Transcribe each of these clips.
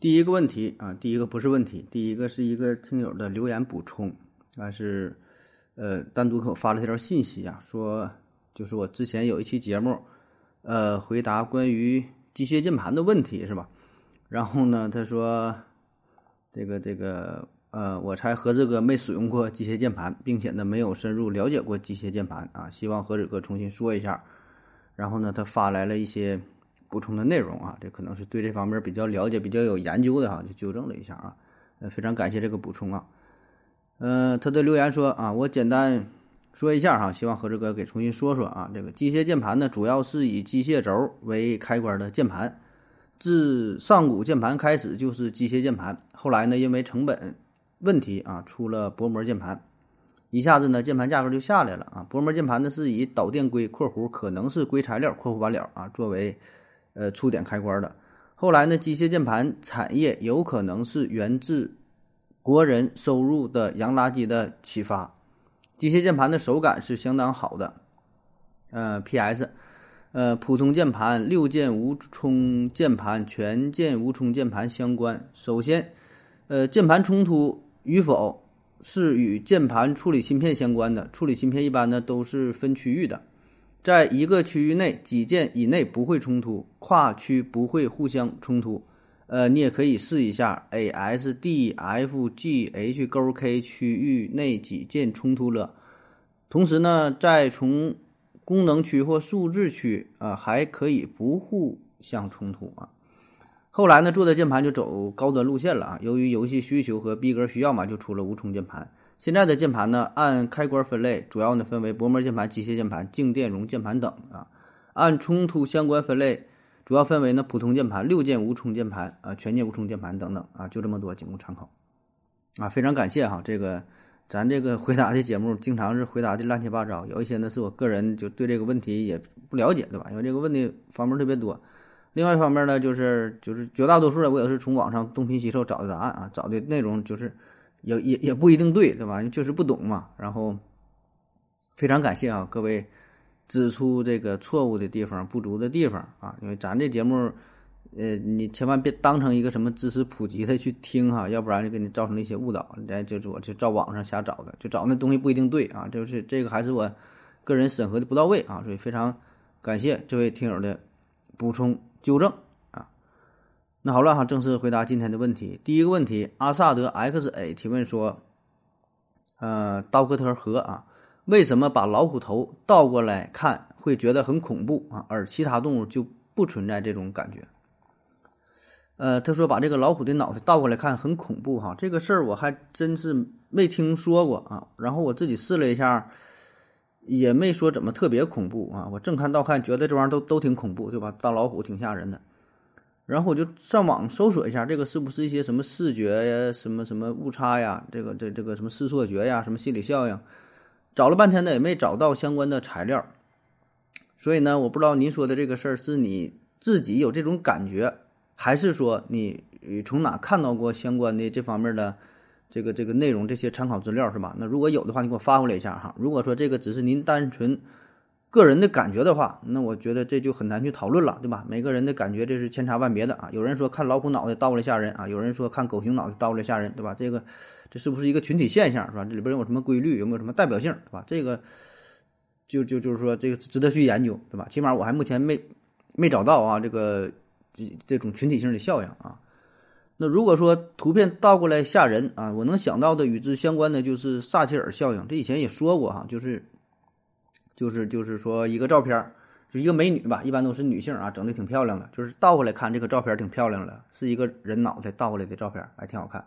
第一个问题啊，第一个不是问题，第一个是一个听友的留言补充啊，是呃单独给我发了一条信息啊，说就是我之前有一期节目，呃，回答关于机械键盘的问题是吧？然后呢，他说这个这个。呃，我猜何志哥没使用过机械键盘，并且呢没有深入了解过机械键盘啊，希望何志哥重新说一下。然后呢，他发来了一些补充的内容啊，这可能是对这方面比较了解、比较有研究的哈，就纠正了一下啊。呃，非常感谢这个补充啊。呃，他的留言说啊，我简单说一下哈，希望何志哥给重新说说啊。这个机械键盘呢，主要是以机械轴为开关的键盘，自上古键盘开始就是机械键盘，后来呢，因为成本。问题啊，出了薄膜键盘，一下子呢，键盘价格就下来了啊。薄膜键盘呢是以导电硅（括弧可能是硅材料）（括弧完了）啊作为呃触点开关的。后来呢，机械键盘产业有可能是源自国人收入的洋垃圾的启发。机械键盘的手感是相当好的。呃，P.S. 呃，普通键盘、六键无冲键盘、全键无冲键盘相关。首先，呃，键盘冲突。与否是与键盘处理芯片相关的。处理芯片一般呢都是分区域的，在一个区域内几键以内不会冲突，跨区不会互相冲突。呃，你也可以试一下 A S D F G H 勾 K 区域内几键冲突了。同时呢，在从功能区或数字区啊，还可以不互相冲突啊。后来呢，做的键盘就走高端路线了啊。由于游戏需求和逼格需要嘛，就出了无冲键盘。现在的键盘呢，按开关分类，主要呢分为薄膜键盘、机械键盘、静电容键盘等啊。按冲突相关分类，主要分为呢普通键盘、六键无冲键盘啊、全键无冲键盘等等啊，就这么多，仅供参考啊。非常感谢哈，这个咱这个回答的节目经常是回答的乱七八糟，有一些呢是我个人就对这个问题也不了解，对吧？因为这个问题方面特别多。另外一方面呢，就是就是绝大多数的我也是从网上东拼西凑找的答案啊，找的内容就是也也也不一定对，对吧？确实不懂嘛。然后非常感谢啊，各位指出这个错误的地方、不足的地方啊，因为咱这节目，呃，你千万别当成一个什么知识普及的去听哈，要不然就给你造成了一些误导。来，就是我就照网上瞎找的，就找那东西不一定对啊，就是这个还是我个人审核的不到位啊，所以非常感谢这位听友的补充。纠正，那好了哈，正式回答今天的问题。第一个问题，阿萨德 X A 提问说，呃，刀科特和啊，为什么把老虎头倒过来看会觉得很恐怖啊，而其他动物就不存在这种感觉？呃，他说把这个老虎的脑袋倒过来看很恐怖哈，这个事儿我还真是没听说过啊。然后我自己试了一下。也没说怎么特别恐怖啊，我正看倒看，觉得这玩意儿都都挺恐怖，对吧？大老虎挺吓人的，然后我就上网搜索一下，这个是不是一些什么视觉呀、什么什么误差呀、这个这这个什么视错觉呀、什么心理效应，找了半天呢也没找到相关的材料，所以呢，我不知道您说的这个事儿是你自己有这种感觉，还是说你从哪看到过相关的这方面的？这个这个内容这些参考资料是吧？那如果有的话，你给我发过来一下哈。如果说这个只是您单纯个人的感觉的话，那我觉得这就很难去讨论了，对吧？每个人的感觉这是千差万别的啊。有人说看老虎脑袋倒过来吓人啊，有人说看狗熊脑袋倒过来吓人，对吧？这个这是不是一个群体现象是吧？这里边有什么规律？有没有什么代表性，对吧？这个就就就是说这个值得去研究，对吧？起码我还目前没没找到啊，这个这这种群体性的效应啊。那如果说图片倒过来吓人啊，我能想到的与之相关的就是撒切尔效应。这以前也说过哈，就是就是就是说一个照片，就一个美女吧，一般都是女性啊，整的挺漂亮的。就是倒过来看这个照片挺漂亮的，是一个人脑袋倒过来的照片，还挺好看。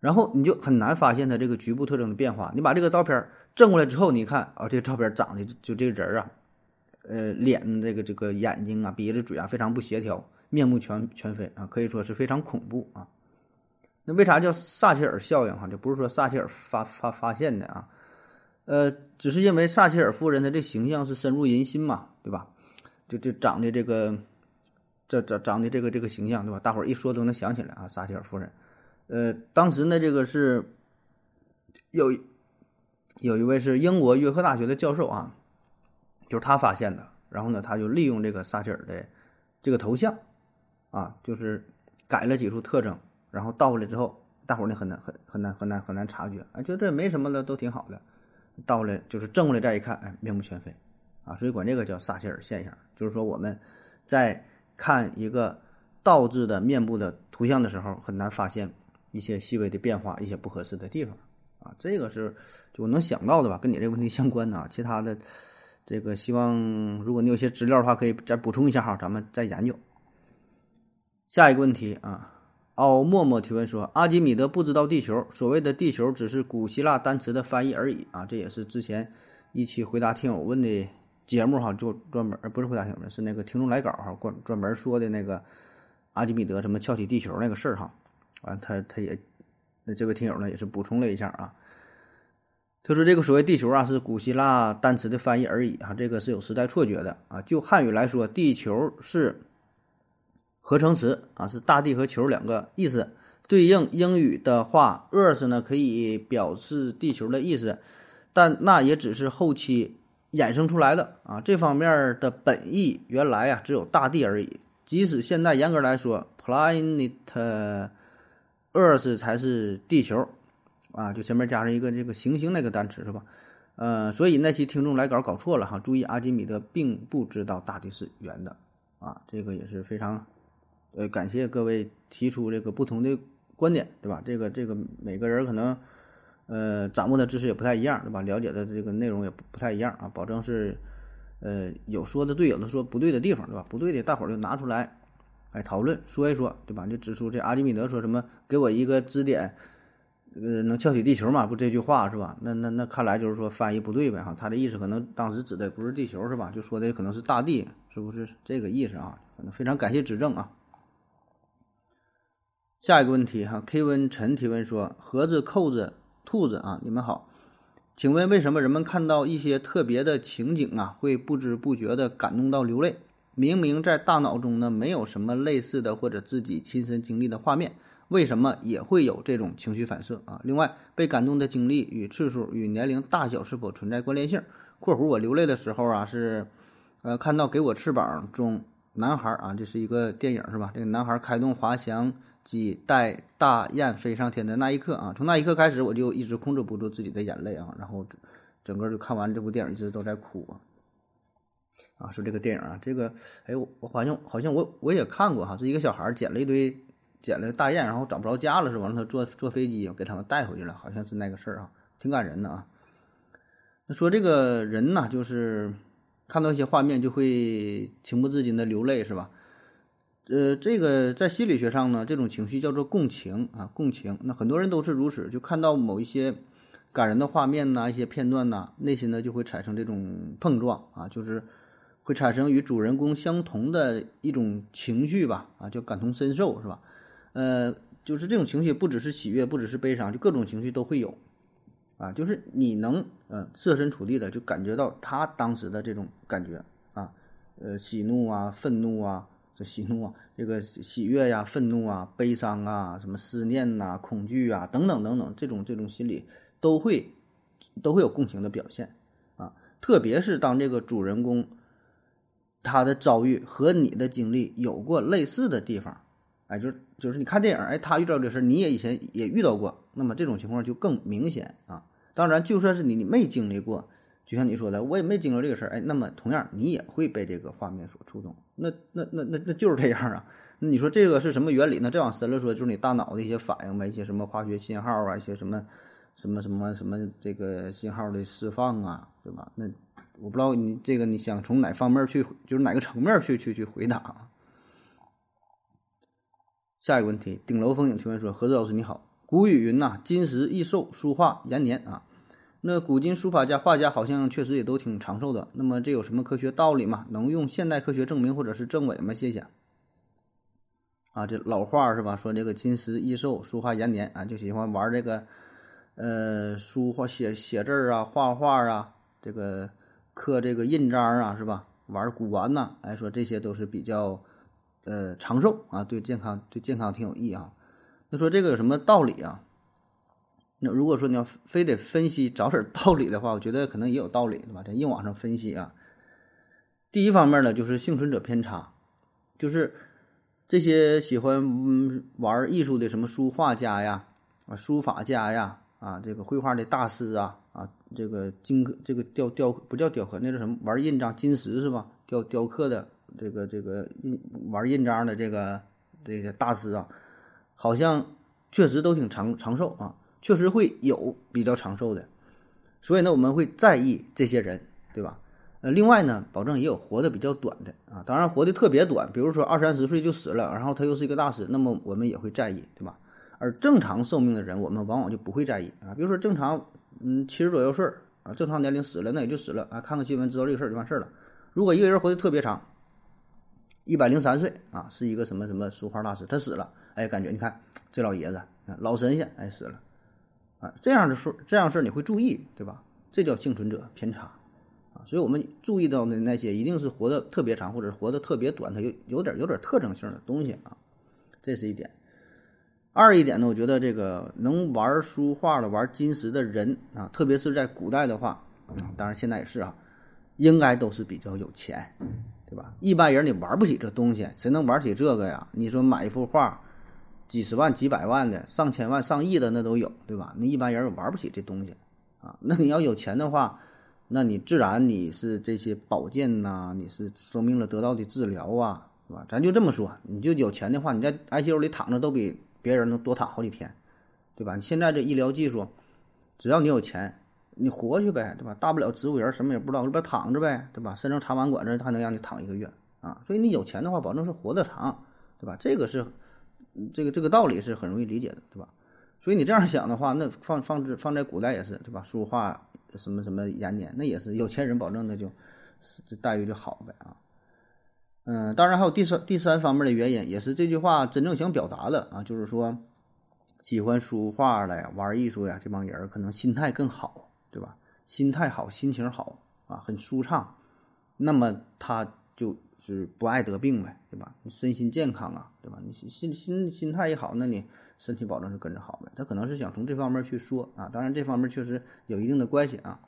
然后你就很难发现它这个局部特征的变化。你把这个照片正过来之后，你看啊，这个照片长得就这个人啊，呃，脸这个这个眼睛啊，鼻子嘴啊，非常不协调。面目全全非啊，可以说是非常恐怖啊。那为啥叫撒切尔效应？哈，就不是说撒切尔发发发现的啊，呃，只是因为撒切尔夫人的这形象是深入人心嘛，对吧？就就长的这个，这长长的这个这个形象，对吧？大伙儿一说都能想起来啊，撒切尔夫人。呃，当时呢，这个是有有一位是英国约克大学的教授啊，就是他发现的。然后呢，他就利用这个撒切尔的这个头像啊，就是改了几处特征。然后倒过来之后，大伙儿呢很难很很难很难很难察觉，啊，觉得这没什么了，都挺好的。倒过来就是正过来再一看，哎，面目全非，啊，所以管这个叫撒切尔现象，就是说我们在看一个倒置的面部的图像的时候，很难发现一些细微的变化，一些不合适的地方，啊，这个是就我能想到的吧，跟你这个问题相关的啊，其他的这个希望如果你有些资料的话，可以再补充一下哈，咱们再研究。下一个问题啊。奥默默提问说：“阿基米德不知道地球，所谓的地球只是古希腊单词的翻译而已啊！这也是之前一期回答听友问的节目哈，就专门不是回答听友是那个听众来稿哈，专专门说的那个阿基米德什么撬起地球那个事儿哈。完，他他也那这位听友呢也是补充了一下啊，他说这个所谓地球啊是古希腊单词的翻译而已啊，这个是有时代错觉的啊。就汉语来说，地球是。”合成词啊，是大地和球两个意思。对应英语的话，Earth 呢可以表示地球的意思，但那也只是后期衍生出来的啊。这方面的本意原来啊只有大地而已。即使现在严格来说，Planet Earth 才是地球啊，就前面加上一个这个行星那个单词是吧？呃，所以那期听众来稿搞错了哈。注意，阿基米德并不知道大地是圆的啊，这个也是非常。呃，感谢各位提出这个不同的观点，对吧？这个这个每个人可能，呃，掌握的知识也不太一样，对吧？了解的这个内容也不不太一样啊，保证是，呃，有说的对，有的说不对的地方，对吧？不对的，大伙儿就拿出来，哎，讨论说一说，对吧？就指出这阿基米德说什么，给我一个支点，呃，能撬起地球嘛？不这句话是吧？那那那看来就是说翻译不对呗，哈，他的意思可能当时指的不是地球是吧？就说的可能是大地，是不是这个意思啊？非常感谢指正啊。下一个问题哈，K 温陈提问说：盒子、扣子、兔子啊，你们好，请问为什么人们看到一些特别的情景啊，会不知不觉的感动到流泪？明明在大脑中呢没有什么类似的或者自己亲身经历的画面，为什么也会有这种情绪反射啊？另外，被感动的经历与次数与年龄大小是否存在关联性？（括弧我流泪的时候啊是，呃，看到《给我翅膀》中男孩啊，这是一个电影是吧？这个男孩开动滑翔。机带大雁飞上天的那一刻啊，从那一刻开始，我就一直控制不住自己的眼泪啊，然后整个就看完这部电影，一直都在哭啊。啊，说这个电影啊，这个，哎，我我好像好像我我也看过哈，是一个小孩捡了一堆捡了大雁，然后找不着家了，是吧？让他坐坐飞机给他们带回去了，好像是那个事儿啊，挺感人的啊。那说这个人呢，就是看到一些画面就会情不自禁的流泪，是吧？呃，这个在心理学上呢，这种情绪叫做共情啊，共情。那很多人都是如此，就看到某一些感人的画面呐，一些片段呐，内心呢就会产生这种碰撞啊，就是会产生与主人公相同的一种情绪吧，啊，叫感同身受是吧？呃，就是这种情绪不只是喜悦，不只是悲伤，就各种情绪都会有啊，就是你能呃设身处地的就感觉到他当时的这种感觉啊，呃，喜怒啊，愤怒啊。这喜怒啊，这个喜悦呀、愤怒啊、悲伤啊、什么思念呐、恐惧啊等等等等，这种这种心理都会都会有共情的表现啊。特别是当这个主人公他的遭遇和你的经历有过类似的地方，哎，就是就是你看电影，哎，他遇到这事，你也以前也遇到过，那么这种情况就更明显啊。当然，就算是你你没经历过。就像你说的，我也没经历这个事儿，哎，那么同样你也会被这个画面所触动，那那那那那就是这样啊。那你说这个是什么原理呢？再往深了说，就是你大脑的一些反应呗，一些什么化学信号啊，一些什么什么什么什么这个信号的释放啊，对吧？那我不知道你这个你想从哪方面去，就是哪个层面去去去回答？下一个问题，顶楼风景提问说：何子老师你好，古语云呐，金石易寿，书画延年啊。那古今书法家、画家好像确实也都挺长寿的。那么这有什么科学道理吗？能用现代科学证明或者是证伪吗？谢谢。啊，这老话是吧？说这个金石易寿，书画延年啊，就喜欢玩这个，呃，书画写写字儿啊，画画啊，这个刻这个印章啊，是吧？玩古玩呐，哎，说这些都是比较，呃，长寿啊，对健康对健康挺有益啊。那说这个有什么道理啊？那如果说你要非得分析找点道理的话，我觉得可能也有道理，对吧？在硬往上分析啊，第一方面呢，就是幸存者偏差，就是。这些喜欢玩艺术的什么书画家呀，啊，书法家呀，啊，这个绘画的大师啊，啊，这个金这个雕雕不叫雕刻，那是什么？玩印章金石是吧？雕雕刻的这个这个印玩印章的这个这个大师啊，好像确实都挺长长寿啊，确实会有比较长寿的，所以呢，我们会在意这些人，对吧？呃，另外呢，保证也有活得比较短的啊，当然活得特别短，比如说二三十岁就死了，然后他又是一个大师，那么我们也会在意，对吧？而正常寿命的人，我们往往就不会在意啊。比如说正常，嗯，七十左右岁啊，正常年龄死了，那也就死了啊，看看新闻知道这个事儿就完事儿了。如果一个人活得特别长，一百零三岁啊，是一个什么什么书画大师，他死了，哎，感觉你看这老爷子老神仙，哎死了，啊，这样的事这样事你会注意，对吧？这叫幸存者偏差。啊，所以我们注意到的那些一定是活得特别长，或者活得特别短，它有有点有点特征性的东西啊，这是一点。二一点呢，我觉得这个能玩书画的、玩金石的人啊，特别是在古代的话啊，当然现在也是啊，应该都是比较有钱，对吧？一般人你玩不起这东西，谁能玩起这个呀？你说买一幅画，几十万、几百万的、上千万、上亿的那都有，对吧？那一般人玩不起这东西啊。那你要有钱的话。那你自然你是这些保健呐，你是生病了得到的治疗啊，是吧？咱就这么说，你就有钱的话，你在 ICU 里躺着都比别人能多躺好几天，对吧？你现在这医疗技术，只要你有钱，你活去呗，对吧？大不了植物人什么也不知道，这边躺着呗，对吧？身上插满管子还能让你躺一个月啊，所以你有钱的话，保证是活得长，对吧？这个是这个这个道理是很容易理解的，对吧？所以你这样想的话，那放放置放在古代也是，对吧？书画。什么什么延年，那也是有钱人保证的，就这待遇就好呗啊。嗯，当然还有第三第三方面的原因，也是这句话真正想表达的啊，就是说喜欢书画的、玩艺术呀这帮人可能心态更好，对吧？心态好，心情好啊，很舒畅，那么他就是不爱得病呗，对吧？你身心健康啊，对吧？你心心心态一好，那你。身体保证是跟着好呗，他可能是想从这方面去说啊，当然这方面确实有一定的关系啊。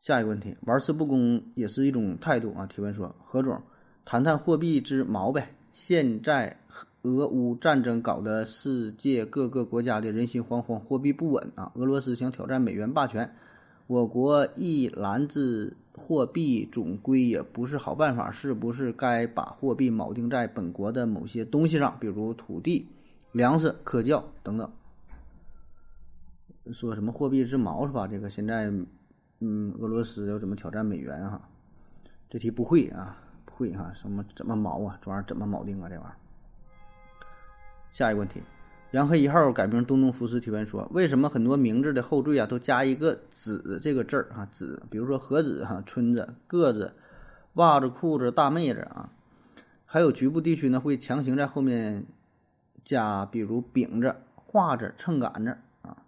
下一个问题，玩世不恭也是一种态度啊。提问说，何总，谈谈货币之矛呗。现在俄乌战争搞得世界各个国家的人心惶惶，货币不稳啊。俄罗斯想挑战美元霸权，我国一篮子货币总归也不是好办法，是不是该把货币锚定在本国的某些东西上，比如土地？粮食、科教等等，说什么货币之锚是吧？这个现在，嗯，俄罗斯要怎么挑战美元啊？这题不会啊，不会哈？什么怎么锚啊？这玩意儿怎么锚定啊？这玩意儿。下一个问题，洋黑一号改名东东福斯提问说：为什么很多名字的后缀啊都加一个子这个字儿啊？子，比如说何子哈、春子、个子、袜子、裤子、大妹子啊，还有局部地区呢会强行在后面。加比如饼子、画子、秤杆子啊，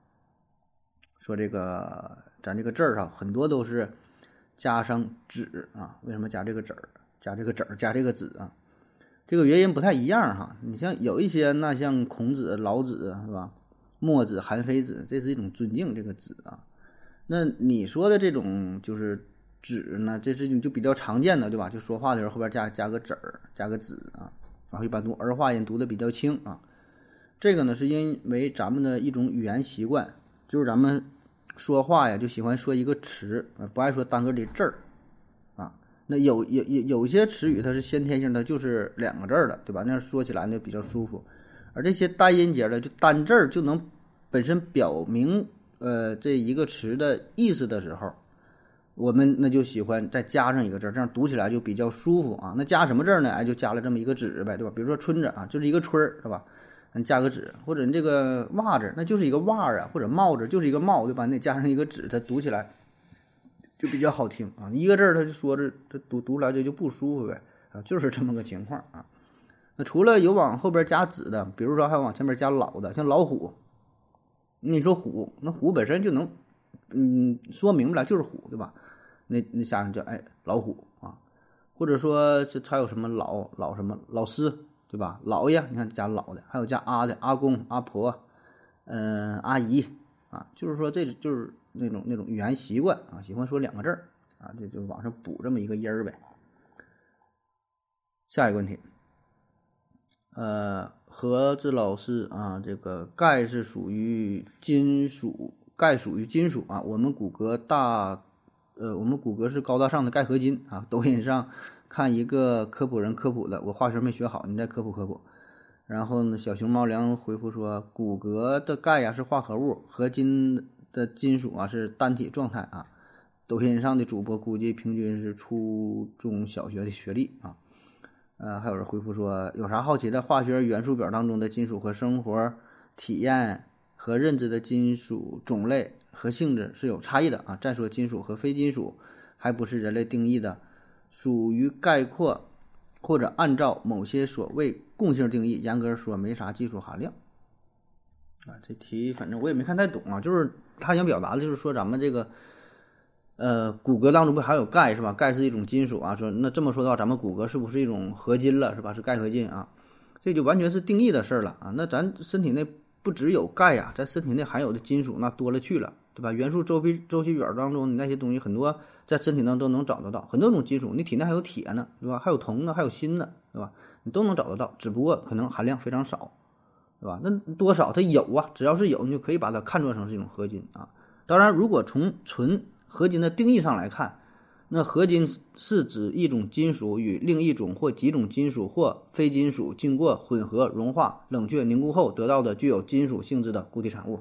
说这个咱这个字儿上很多都是加上子啊，为什么加这个子？加这个子？加这个子啊？这个原因不太一样哈。你像有一些那像孔子、老子是吧？墨子、韩非子，这是一种尊敬这个子啊。那你说的这种就是子呢，这是就比较常见的对吧？就说话的时候后边加加个子儿，加个子啊。然后一般读儿化音读的比较轻啊，这个呢是因为咱们的一种语言习惯，就是咱们说话呀就喜欢说一个词，不爱说单个的字儿。那有有有有些词语它是先天性的，就是两个字儿的，对吧？那样说起来呢比较舒服。而这些单音节的就单字儿就能本身表明呃这一个词的意思的时候。我们那就喜欢再加上一个字儿，这样读起来就比较舒服啊。那加什么字儿呢？哎，就加了这么一个“纸”呗，对吧？比如说“春”字啊，就是一个“春”儿，是吧？你加个“纸”，或者你这个“袜”子，那就是一个“袜”啊，或者“帽子”就是一个“帽”，对吧？你加上一个“纸”，它读起来就比较好听啊。一个字儿，它就说着它读读出来就就不舒服呗啊，就是这么个情况啊。那除了有往后边加子的，比如说还往前面加老的，像老虎。你说虎，那虎本身就能，嗯，说明白了就是虎，对吧？那那下面叫哎老虎啊，或者说这还有什么老老什么老师，对吧？老爷，你看加老的，还有加阿的阿公、阿婆，嗯，阿姨啊，就是说这就是那种那种语言习惯啊，喜欢说两个字儿啊，就就往上补这么一个音儿呗。下一个问题，呃。盒子老师啊，这个钙是属于金属，钙属于金属啊。我们骨骼大，呃，我们骨骼是高大上的钙合金啊。抖音上看一个科普人科普的，我化学没学好，你再科普科普。然后呢，小熊猫粮回复说，骨骼的钙呀是化合物，合金的金属啊是单体状态啊。抖音上的主播估计平均是初中小学的学历啊。呃，还有人回复说，有啥好奇的？化学元素表当中的金属和生活体验和认知的金属种类和性质是有差异的啊。再说金属和非金属还不是人类定义的，属于概括或者按照某些所谓共性定义，严格说没啥技术含量。啊，这题反正我也没看太懂啊，就是他想表达的就是说咱们这个。呃，骨骼当中不还有钙是吧？钙是一种金属啊。说那这么说的话，咱们骨骼是不是一种合金了是吧？是钙合金啊，这就完全是定义的事儿了啊。那咱身体内不只有钙呀，咱身体内含有的金属那多了去了，对吧？元素周期周期表当中你那些东西很多，在身体上都能找得到，很多种金属，你体内还有铁呢，对吧？还有铜呢，还有锌呢，对吧？你都能找得到，只不过可能含量非常少，对吧？那多少它有啊？只要是有，你就可以把它看作成是一种合金啊。当然，如果从纯合金的定义上来看，那合金是指一种金属与另一种或几种金属或非金属经过混合、融化、冷却、凝固后得到的具有金属性质的固体产物，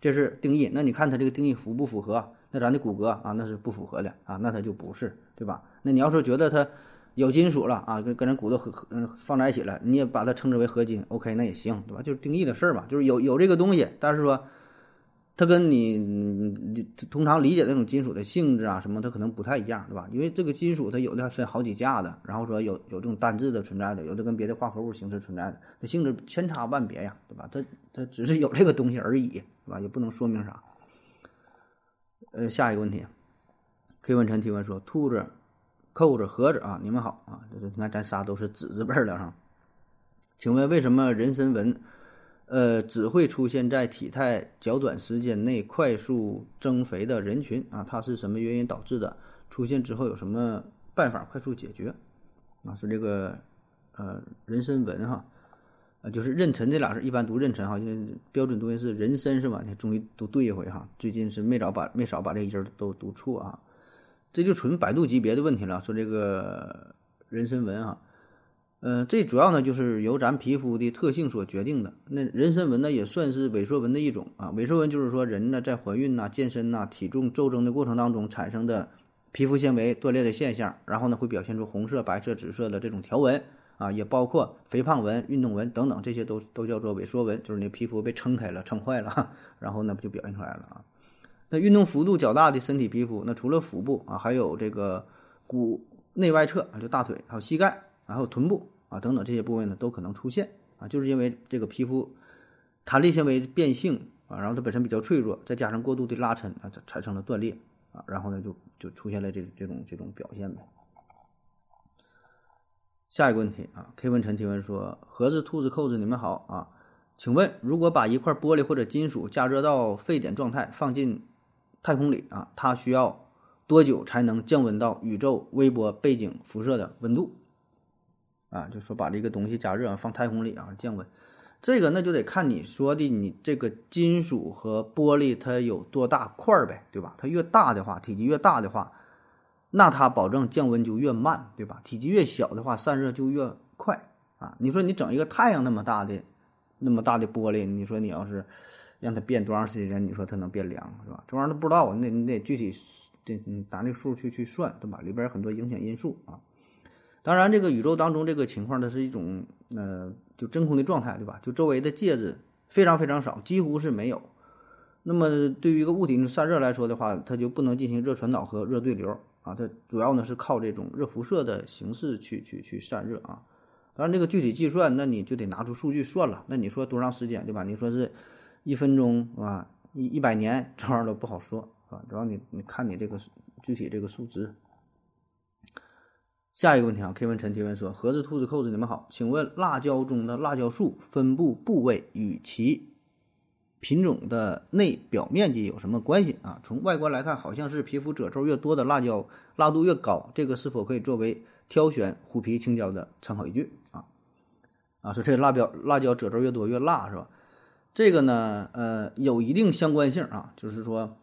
这是定义。那你看它这个定义符不符合？那咱的骨骼啊，那是不符合的啊，那它就不是，对吧？那你要是觉得它有金属了啊，跟跟人骨头合嗯放在一起了，你也把它称之为合金，OK，那也行，对吧？就是定义的事儿嘛，就是有有这个东西，但是说。它跟你你通常理解那种金属的性质啊什么，它可能不太一样，对吧？因为这个金属它有的还分好几价的，然后说有有这种单质的存在的，有的跟别的化合物形式存在的，它性质千差万别呀，对吧？它它只是有这个东西而已，对吧？也不能说明啥。呃，下一个问题，K 问陈提问说：兔子、扣子、盒子啊，你们好啊，就是你看咱仨都是子字辈的哈，请问为什么人参纹？呃，只会出现在体态较短时间内快速增肥的人群啊，它是什么原因导致的？出现之后有什么办法快速解决？啊，是这个呃人参纹哈，啊就是妊娠这俩字一般读妊娠哈，就标准读音是人参是吧？你终于读对一回哈，最近是没少把没少把这音儿都读错啊，这就纯百度级别的问题了。说这个人参纹啊。呃，这主要呢就是由咱皮肤的特性所决定的。那人参纹呢也算是萎缩纹的一种啊。萎缩纹就是说人呢在怀孕呐、健身呐、体重骤增的过程当中产生的皮肤纤维断裂的现象，然后呢会表现出红色、白色、紫色的这种条纹啊，也包括肥胖纹、运动纹等等，这些都都叫做萎缩纹，就是你皮肤被撑开了、撑坏了，然后呢不就表现出来了啊。运动幅度较大的身体皮肤，那除了腹部啊，还有这个骨内外侧啊，就大腿还有膝盖。然后臀部啊等等这些部位呢都可能出现啊，就是因为这个皮肤弹力纤维变性啊，然后它本身比较脆弱，再加上过度的拉伸啊，产生了断裂啊，然后呢就就出现了这这种这种表现呗。下一个问题啊，K 文晨提问说：盒子、兔子、扣子，你们好啊，请问如果把一块玻璃或者金属加热到沸点状态放进太空里啊，它需要多久才能降温到宇宙微波背景辐射的温度？啊，就说把这个东西加热放太空里啊，降温。这个那就得看你说的，你这个金属和玻璃它有多大块儿呗，对吧？它越大的话，体积越大的话，那它保证降温就越慢，对吧？体积越小的话，散热就越快啊。你说你整一个太阳那么大的、那么大的玻璃，你说你要是让它变多长时间，你说它能变凉是吧？这玩意儿都不知道，你得你得具体得拿那数去去算，对吧？里边有很多影响因素啊。当然，这个宇宙当中这个情况，它是一种呃，就真空的状态，对吧？就周围的介质非常非常少，几乎是没有。那么对于一个物体散热来说的话，它就不能进行热传导和热对流啊，它主要呢是靠这种热辐射的形式去去去散热啊。当然，这个具体计算，那你就得拿出数据算了。那你说多长时间，对吧？你说是一分钟啊，一一百年，这玩意儿都不好说啊。主要你你看你这个具体这个数值。下一个问题啊，K 问陈提问说：盒子、兔子、扣子，你们好，请问辣椒中的辣椒素分布部位与其品种的内表面积有什么关系啊？从外观来看，好像是皮肤褶皱越多的辣椒辣度越高，这个是否可以作为挑选虎皮青椒的参考依据？啊，说这个辣椒辣椒褶皱越多越辣是吧？这个呢，呃，有一定相关性啊，就是说，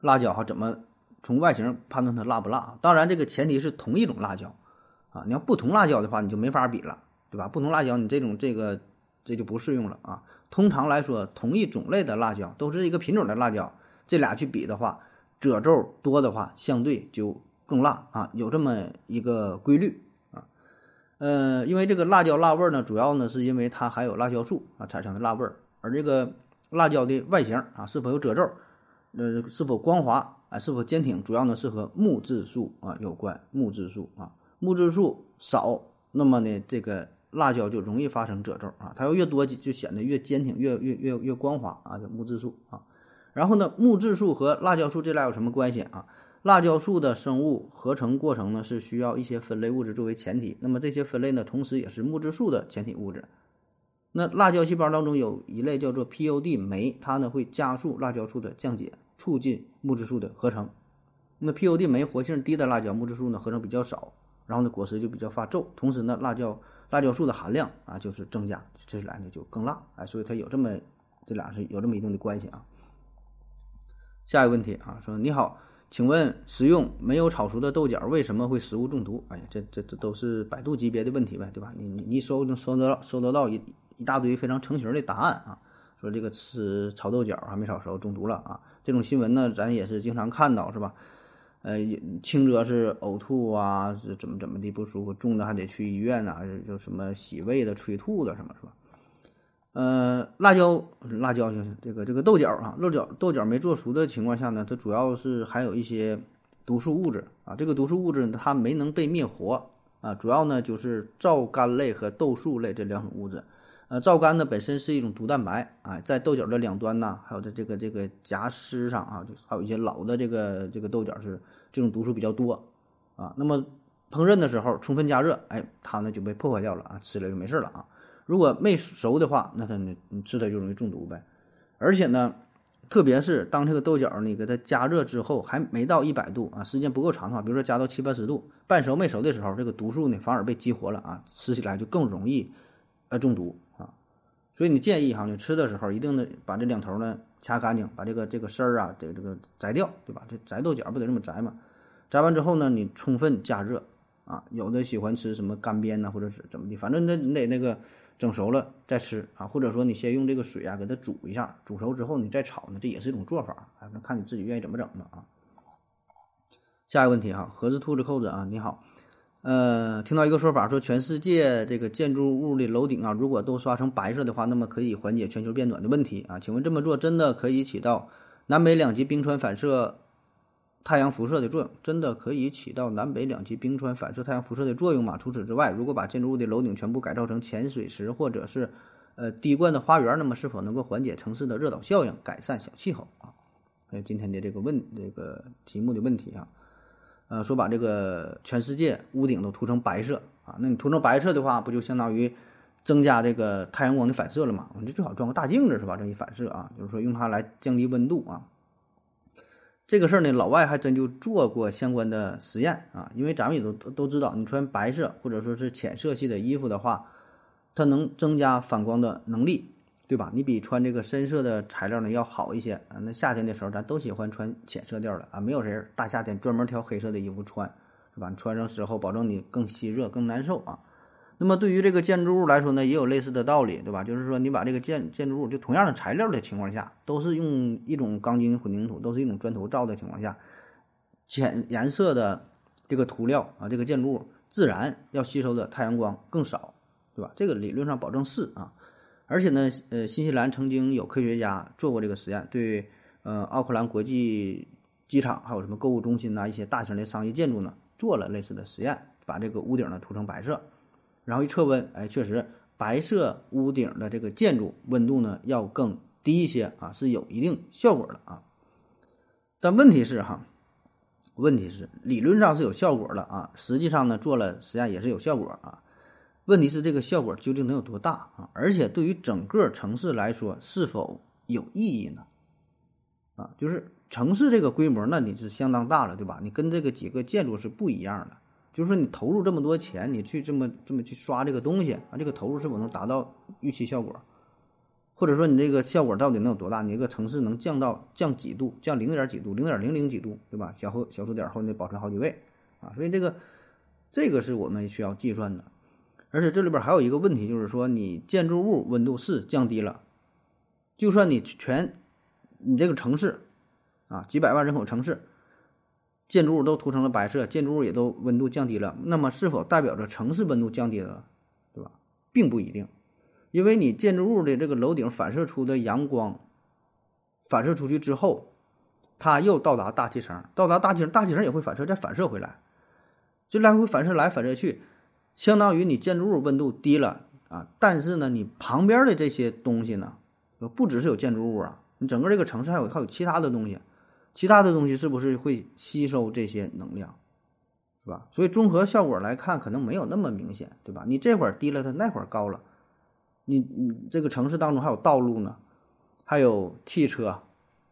辣椒哈怎么从外形判断它辣不辣？当然，这个前提是同一种辣椒啊，你要不同辣椒的话，你就没法比了，对吧？不同辣椒，你这种这个这就不适用了啊。通常来说，同一种类的辣椒都是一个品种的辣椒，这俩去比的话，褶皱多的话，相对就更辣啊，有这么一个规律啊。呃，因为这个辣椒辣味儿呢，主要呢是因为它含有辣椒素啊产生的辣味儿，而这个辣椒的外形啊是否有褶皱，呃是否光滑啊是否坚挺，主要呢是和木质素啊有关。木质素啊，木质素少，那么呢这个辣椒就容易发生褶皱啊，它要越多就显得越坚挺，越越越越光滑啊，叫木质素啊。然后呢，木质素和辣椒素这俩有什么关系啊？辣椒素的生物合成过程呢，是需要一些分类物质作为前提。那么这些分类呢，同时也是木质素的前体物质。那辣椒细胞当中有一类叫做 POD 酶，它呢会加速辣椒素的降解，促进木质素的合成。那 POD 酶活性低的辣椒，木质素呢合成比较少，然后呢果实就比较发皱。同时呢，辣椒辣椒素的含量啊就是增加，吃起来呢就更辣。哎，所以它有这么这俩是有这么一定的关系啊。下一个问题啊，说你好。请问食用没有炒熟的豆角为什么会食物中毒？哎呀，这这这都是百度级别的问题呗，对吧？你你你搜能搜得到搜得到一一大堆非常成型的答案啊，说这个吃炒豆角还没炒熟中毒了啊，这种新闻呢咱也是经常看到是吧？呃，轻则是呕吐啊，是怎么怎么的不舒服，重的还得去医院呐，就什么洗胃的、催吐的什么，是吧？呃，辣椒，辣椒就是这个这个豆角啊，豆角豆角没做熟的情况下呢，它主要是含有一些毒素物质啊。这个毒素物质它没能被灭活啊，主要呢就是皂苷类和豆素类这两种物质。呃，皂苷呢本身是一种毒蛋白啊，在豆角的两端呢，还有在这个这个夹丝上啊，就是还有一些老的这个这个豆角是这种毒素比较多啊。那么烹饪的时候充分加热，哎，它呢就被破坏掉了啊，吃了就没事了啊。如果没熟的话，那它你你吃它就容易中毒呗。而且呢，特别是当这个豆角你给它加热之后，还没到一百度啊，时间不够长的话，比如说加到七八十度，半熟没熟的时候，这个毒素呢反而被激活了啊，吃起来就更容易呃中毒。所以你建议哈，你吃的时候一定得把这两头呢掐干净，把这个这个丝儿啊，得这个摘掉，对吧？这摘豆角不得这么摘吗？摘完之后呢，你充分加热啊。有的喜欢吃什么干煸呐，或者是怎么的，反正那你得那个。整熟了再吃啊，或者说你先用这个水啊给它煮一下，煮熟之后你再炒呢，这也是一种做法啊，那看你自己愿意怎么整的啊。下一个问题哈，盒子兔子扣子啊，你好，呃，听到一个说法说全世界这个建筑物的楼顶啊，如果都刷成白色的话，那么可以缓解全球变暖的问题啊，请问这么做真的可以起到南北两极冰川反射？太阳辐射的作用真的可以起到南北两极冰川反射太阳辐射的作用吗？除此之外，如果把建筑物的楼顶全部改造成潜水池或者是呃滴灌的花园，那么是否能够缓解城市的热岛效应，改善小气候啊？还有今天的这个问这个题目的问题啊，呃，说把这个全世界屋顶都涂成白色啊，那你涂成白色的话，不就相当于增加这个太阳光的反射了吗？你就最好装个大镜子是吧？这一反射啊，就是说用它来降低温度啊。这个事儿呢，老外还真就做过相关的实验啊，因为咱们也都都知道，你穿白色或者说是浅色系的衣服的话，它能增加反光的能力，对吧？你比穿这个深色的材料呢要好一些啊。那夏天的时候，咱都喜欢穿浅色调的啊，没有人大夏天专门挑黑色的衣服穿，是吧？你穿上之后，保证你更吸热、更难受啊。那么对于这个建筑物来说呢，也有类似的道理，对吧？就是说你把这个建建筑物就同样的材料的情况下，都是用一种钢筋混凝土，都是一种砖头造的情况下，浅颜色的这个涂料啊，这个建筑物自然要吸收的太阳光更少，对吧？这个理论上保证是啊，而且呢，呃，新西兰曾经有科学家做过这个实验，对呃奥克兰国际机场还有什么购物中心呐一些大型的商业建筑呢做了类似的实验，把这个屋顶呢涂成白色。然后一测温，哎，确实白色屋顶的这个建筑温度呢要更低一些啊，是有一定效果的啊。但问题是哈，问题是理论上是有效果的啊，实际上呢做了实验也是有效果啊。问题是这个效果究竟能有多大啊？而且对于整个城市来说是否有意义呢？啊，就是城市这个规模，那你是相当大了，对吧？你跟这个几个建筑是不一样的。就是说你投入这么多钱，你去这么这么去刷这个东西啊，这个投入是否能达到预期效果？或者说你这个效果到底能有多大？你这个城市能降到降几度？降零点几度？零点零零几度，对吧？小后小数点后你保存好几位啊，所以这个这个是我们需要计算的。而且这里边还有一个问题，就是说你建筑物温度是降低了，就算你全你这个城市啊几百万人口城市，建筑物都涂成了白色，建筑物也都温度降低了，那么是否代表着城市温度降低了，对吧？并不一定，因为你建筑物的这个楼顶反射出的阳光反射出去之后，它又到达大气层，到达大气层，大气层也会反射，再反射回来，就来回反射来反射去。相当于你建筑物温度低了啊，但是呢，你旁边的这些东西呢，不只是有建筑物啊，你整个这个城市还有还有其他的东西，其他的东西是不是会吸收这些能量，是吧？所以综合效果来看，可能没有那么明显，对吧？你这会儿低了，它那会儿高了，你你这个城市当中还有道路呢，还有汽车，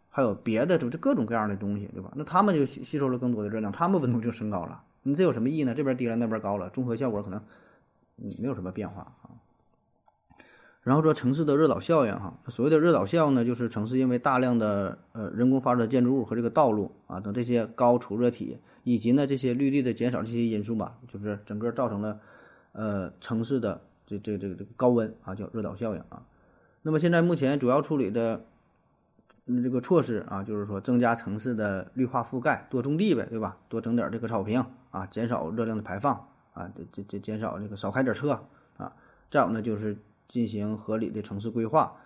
还有别的就各种各样的东西，对吧？那他们就吸吸收了更多的热量，他们温度就升高了。你这有什么意义呢？这边低了，那边高了，综合效果可能嗯没有什么变化啊。然后说城市的热岛效应哈，所谓的热岛效应呢，就是城市因为大量的呃人工发展的建筑物和这个道路啊等这些高储热体，以及呢这些绿地的减少这些因素吧，就是整个造成了呃城市的这这这个这个高温啊，叫热岛效应啊。那么现在目前主要处理的。这个措施啊，就是说增加城市的绿化覆盖，多种地呗，对吧？多整点这个草坪啊，减少热量的排放啊，这这这减少这个少开点车啊。再有呢，就是进行合理的城市规划，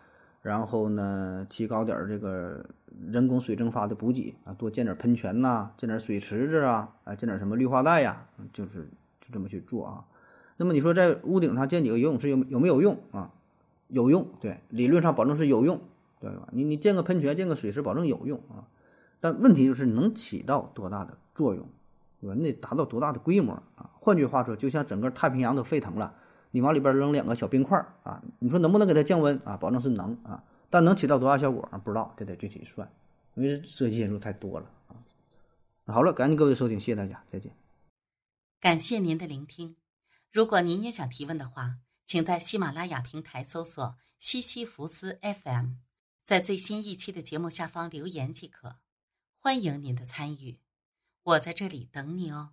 然后呢，提高点这个人工水蒸发的补给啊，多建点喷泉呐，建点水池子啊，啊，建点什么绿化带呀，就是就这么去做啊。那么你说在屋顶上建几个游泳池有有没有用啊？有用，对，理论上保证是有用。对吧？你你建个喷泉，建个水池，保证有用啊。但问题就是能起到多大的作用，对吧？你得达到多大的规模啊？换句话说，就像整个太平洋都沸腾了，你往里边扔两个小冰块啊，你说能不能给它降温啊？保证是能啊，但能起到多大效果啊？不知道，这得具体算，因为涉及因素太多了啊。好了，感谢各位收听，谢谢大家，再见。感谢您的聆听。如果您也想提问的话，请在喜马拉雅平台搜索西西弗斯 FM。在最新一期的节目下方留言即可，欢迎您的参与，我在这里等你哦。